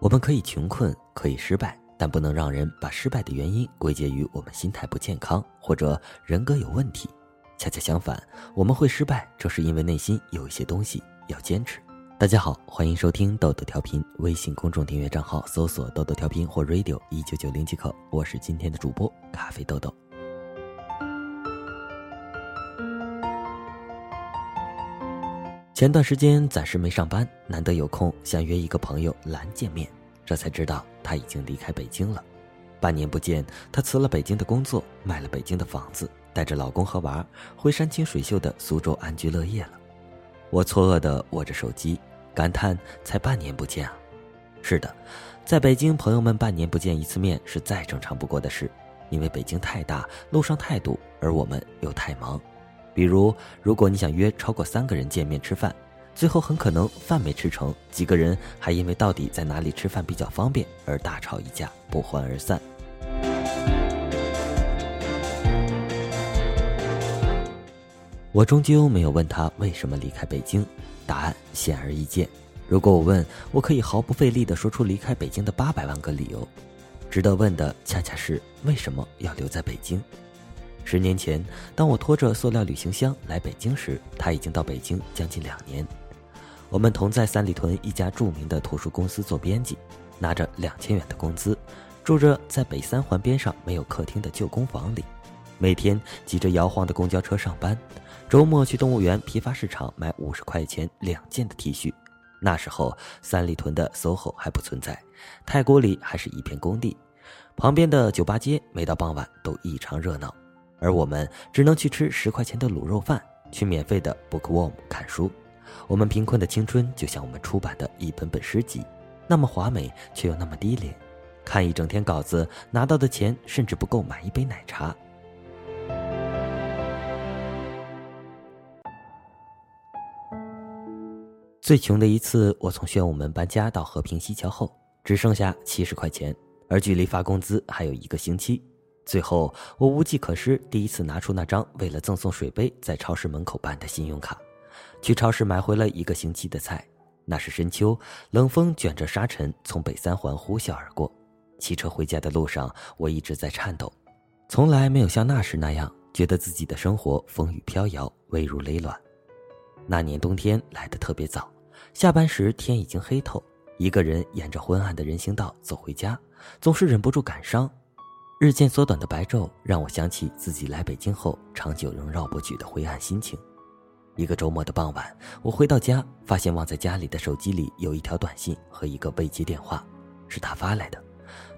我们可以穷困，可以失败，但不能让人把失败的原因归结于我们心态不健康或者人格有问题。恰恰相反，我们会失败，正是因为内心有一些东西要坚持。大家好，欢迎收听豆豆调频，微信公众订阅账号搜索“豆豆调频”或 “radio 一九九零”即可。我是今天的主播咖啡豆豆。前段时间暂时没上班，难得有空，想约一个朋友兰见面，这才知道他已经离开北京了。半年不见，他辞了北京的工作，卖了北京的房子，带着老公和娃回山清水秀的苏州安居乐业了。我错愕的握着手机，感叹才半年不见啊！是的，在北京，朋友们半年不见一次面是再正常不过的事，因为北京太大，路上太堵，而我们又太忙。比如，如果你想约超过三个人见面吃饭，最后很可能饭没吃成，几个人还因为到底在哪里吃饭比较方便而大吵一架，不欢而散。我终究没有问他为什么离开北京，答案显而易见。如果我问，我可以毫不费力地说出离开北京的八百万个理由。值得问的恰恰是为什么要留在北京。十年前，当我拖着塑料旅行箱来北京时，他已经到北京将近两年。我们同在三里屯一家著名的图书公司做编辑，拿着两千元的工资，住着在北三环边上没有客厅的旧公房里，每天挤着摇晃的公交车上班，周末去动物园批发市场买五十块钱两件的 T 恤。那时候，三里屯的 SOHO 还不存在，太古里还是一片工地，旁边的酒吧街每到傍晚都异常热闹。而我们只能去吃十块钱的卤肉饭，去免费的 Bookworm 看书。我们贫困的青春就像我们出版的一本本诗集，那么华美却又那么低廉。看一整天稿子，拿到的钱甚至不够买一杯奶茶。最穷的一次，我从宣武门搬家到和平西桥后，只剩下七十块钱，而距离发工资还有一个星期。最后，我无计可施，第一次拿出那张为了赠送水杯在超市门口办的信用卡，去超市买回了一个星期的菜。那是深秋，冷风卷着沙尘从北三环呼啸而过。骑车回家的路上，我一直在颤抖，从来没有像那时那样觉得自己的生活风雨飘摇、危如累卵。那年冬天来得特别早，下班时天已经黑透，一个人沿着昏暗的人行道走回家，总是忍不住感伤。日渐缩短的白昼让我想起自己来北京后长久仍绕不去的灰暗心情。一个周末的傍晚，我回到家，发现忘在家里的手机里有一条短信和一个未接电话，是他发来的。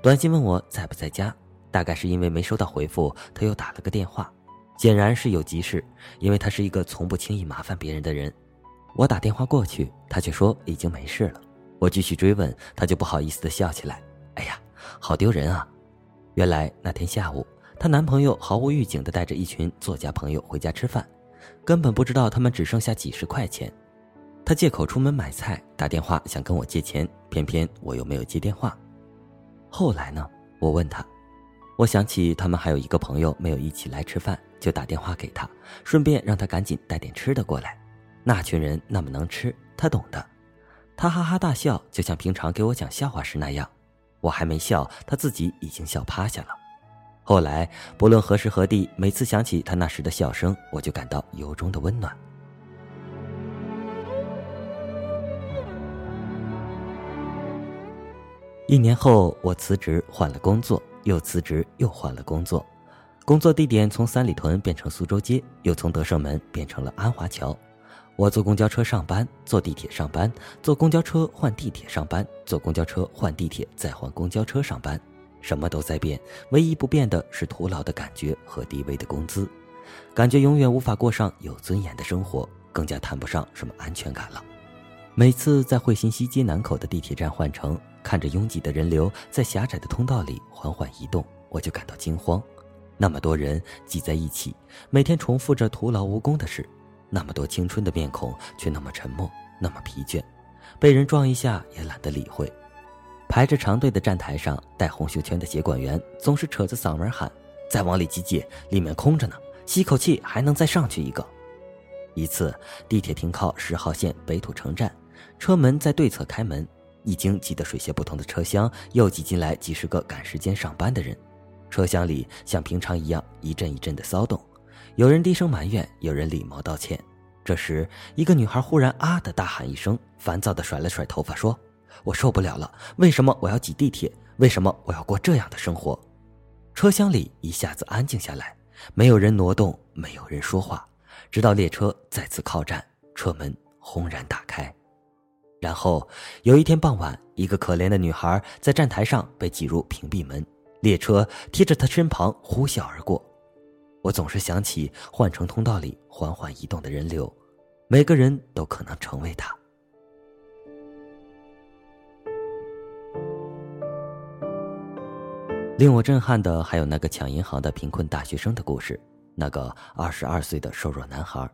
短信问我在不在家，大概是因为没收到回复，他又打了个电话，显然是有急事，因为他是一个从不轻易麻烦别人的人。我打电话过去，他却说已经没事了。我继续追问，他就不好意思的笑起来：“哎呀，好丢人啊！”原来那天下午，她男朋友毫无预警地带着一群作家朋友回家吃饭，根本不知道他们只剩下几十块钱。他借口出门买菜，打电话想跟我借钱，偏偏我又没有接电话。后来呢？我问他，我想起他们还有一个朋友没有一起来吃饭，就打电话给他，顺便让他赶紧带点吃的过来。那群人那么能吃，他懂的。他哈哈大笑，就像平常给我讲笑话时那样。我还没笑，他自己已经笑趴下了。后来，不论何时何地，每次想起他那时的笑声，我就感到由衷的温暖。一年后，我辞职换了工作，又辞职又换了工作，工作地点从三里屯变成苏州街，又从德胜门变成了安华桥。我坐公交车上班，坐地铁上班，坐公交车换地铁上班，坐公交车换地铁再换公交车上班，什么都在变，唯一不变的是徒劳的感觉和低微的工资，感觉永远无法过上有尊严的生活，更加谈不上什么安全感了。每次在汇新西街南口的地铁站换乘，看着拥挤的人流在狭窄的通道里缓缓移动，我就感到惊慌。那么多人挤在一起，每天重复着徒劳无功的事。那么多青春的面孔，却那么沉默，那么疲倦，被人撞一下也懒得理会。排着长队的站台上，戴红袖圈的协管员总是扯着嗓门喊：“再往里挤挤，里面空着呢，吸口气还能再上去一个。”一次，地铁停靠十号线北土城站，车门在对侧开门，已经挤得水泄不通的车厢，又挤进来几十个赶时间上班的人。车厢里像平常一样一阵一阵的骚动，有人低声埋怨，有人礼貌道歉。这时，一个女孩忽然啊的大喊一声，烦躁的甩了甩头发，说：“我受不了了！为什么我要挤地铁？为什么我要过这样的生活？”车厢里一下子安静下来，没有人挪动，没有人说话，直到列车再次靠站，车门轰然打开。然后有一天傍晚，一个可怜的女孩在站台上被挤入屏蔽门，列车贴着她身旁呼啸而过。我总是想起换乘通道里缓缓移动的人流，每个人都可能成为她。令我震撼的还有那个抢银行的贫困大学生的故事，那个二十二岁的瘦弱男孩，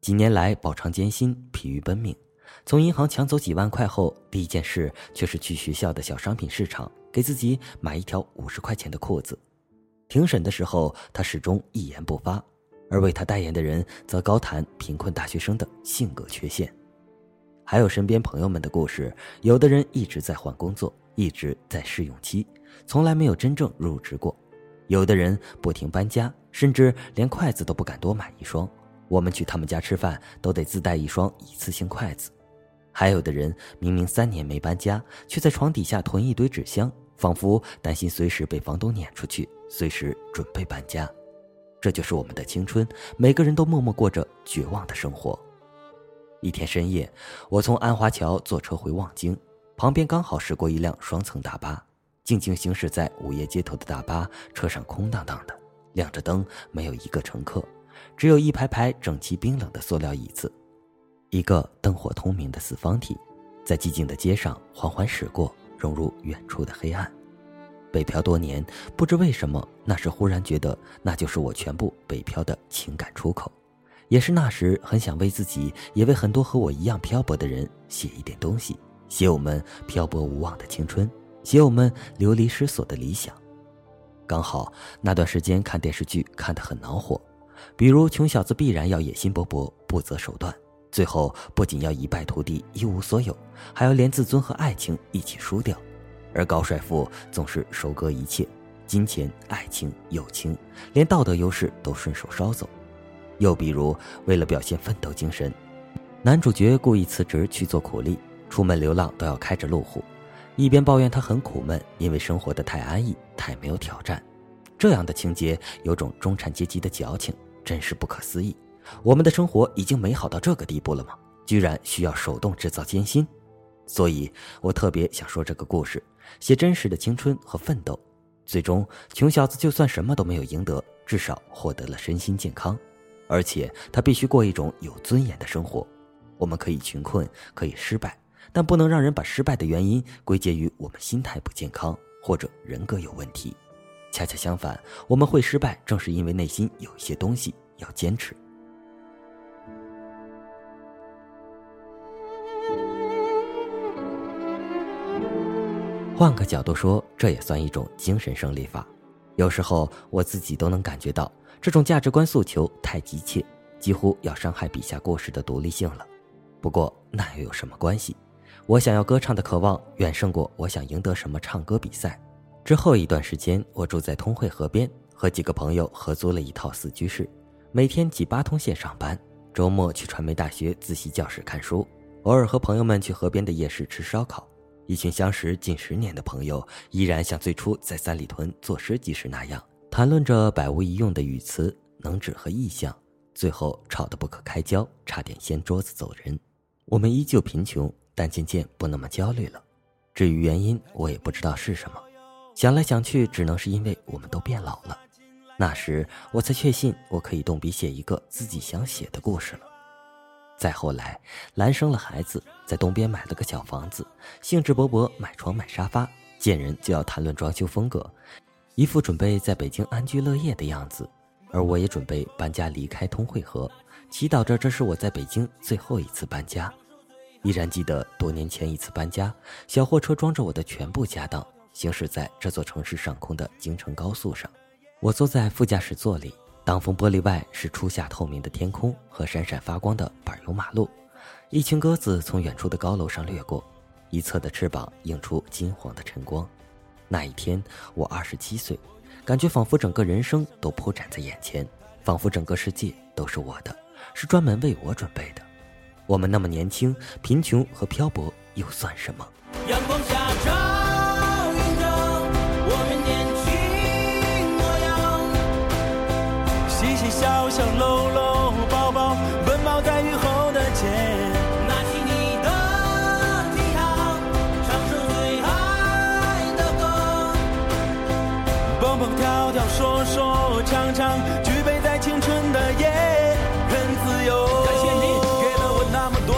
几年来饱尝艰辛，疲于奔命。从银行抢走几万块后，第一件事却是去学校的小商品市场给自己买一条五十块钱的裤子。庭审的时候，他始终一言不发，而为他代言的人则高谈贫困大学生的性格缺陷。还有身边朋友们的故事，有的人一直在换工作，一直在试用期，从来没有真正入职过；有的人不停搬家，甚至连筷子都不敢多买一双。我们去他们家吃饭，都得自带一双一次性筷子。还有的人明明三年没搬家，却在床底下囤一堆纸箱，仿佛担心随时被房东撵出去，随时准备搬家。这就是我们的青春，每个人都默默过着绝望的生活。一天深夜，我从安华桥坐车回望京，旁边刚好驶过一辆双层大巴，静静行驶在午夜街头的大巴车上空荡荡的，亮着灯，没有一个乘客，只有一排排整齐冰冷的塑料椅子。一个灯火通明的四方体，在寂静的街上缓缓驶过，融入远处的黑暗。北漂多年，不知为什么，那时忽然觉得那就是我全部北漂的情感出口，也是那时很想为自己，也为很多和我一样漂泊的人写一点东西，写我们漂泊无望的青春，写我们流离失所的理想。刚好那段时间看电视剧看得很恼火，比如穷小子必然要野心勃勃，不择手段。最后不仅要一败涂地、一无所有，还要连自尊和爱情一起输掉；而高帅富总是收割一切，金钱、爱情、友情，连道德优势都顺手捎走。又比如，为了表现奋斗精神，男主角故意辞职去做苦力，出门流浪都要开着路虎，一边抱怨他很苦闷，因为生活的太安逸、太没有挑战。这样的情节有种中产阶级的矫情，真是不可思议。我们的生活已经美好到这个地步了吗？居然需要手动制造艰辛，所以我特别想说这个故事，写真实的青春和奋斗。最终，穷小子就算什么都没有赢得，至少获得了身心健康，而且他必须过一种有尊严的生活。我们可以穷困，可以失败，但不能让人把失败的原因归结于我们心态不健康或者人格有问题。恰恰相反，我们会失败，正是因为内心有一些东西要坚持。换个角度说，这也算一种精神胜利法。有时候我自己都能感觉到，这种价值观诉求太急切，几乎要伤害笔下故事的独立性了。不过那又有什么关系？我想要歌唱的渴望远胜过我想赢得什么唱歌比赛。之后一段时间，我住在通惠河边，和几个朋友合租了一套四居室，每天挤八通线上班，周末去传媒大学自习教室看书，偶尔和朋友们去河边的夜市吃烧烤。一群相识近十年的朋友，依然像最初在三里屯做诗集时那样，谈论着百无一用的语词、能指和意象，最后吵得不可开交，差点掀桌子走人。我们依旧贫穷，但渐渐不那么焦虑了。至于原因，我也不知道是什么。想来想去，只能是因为我们都变老了。那时，我才确信我可以动笔写一个自己想写的故事了。再后来，兰生了孩子，在东边买了个小房子，兴致勃勃买床买沙发，见人就要谈论装修风格，一副准备在北京安居乐业的样子。而我也准备搬家离开通惠河，祈祷着这是我在北京最后一次搬家。依然记得多年前一次搬家，小货车装着我的全部家当，行驶在这座城市上空的京承高速上，我坐在副驾驶座里。挡风玻璃外是初夏透明的天空和闪闪发光的柏油马路，一群鸽子从远处的高楼上掠过，一侧的翅膀映出金黄的晨光。那一天，我二十七岁，感觉仿佛整个人生都铺展在眼前，仿佛整个世界都是我的，是专门为我准备的。我们那么年轻，贫穷和漂泊又算什么？阳光下照映着我们年轻模样，嬉嬉笑笑，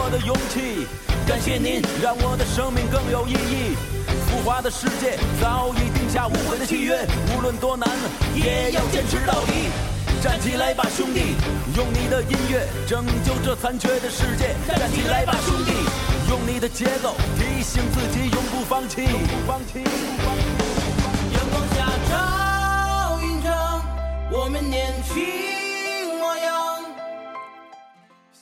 我的勇气，感谢您让我的生命更有意义。浮华的世界早已定下无悔的契约，无论多难，也要坚持到底。站起来吧，兄弟，用你的音乐拯救这残缺的世界。站起来吧，兄弟，用你的节奏提醒自己永不放弃。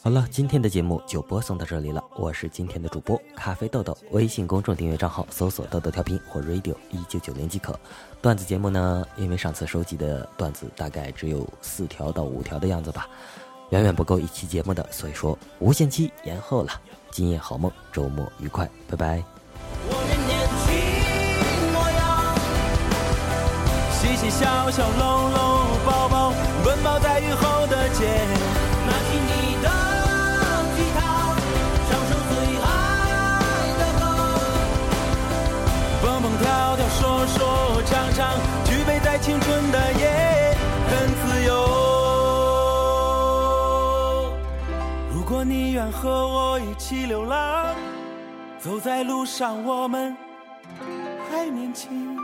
好了，今天的节目就播送到这里了。我是今天的主播咖啡豆豆，微信公众订阅账号搜索“豆豆调频”或 “radio 一九九零”即可。段子节目呢，因为上次收集的段子大概只有四条到五条的样子吧，远远不够一期节目的，所以说无限期延后了。今夜好梦，周末愉快，拜拜。我们年轻模样，嬉嬉笑笑，搂搂和我一起流浪，走在路上，我们还年轻。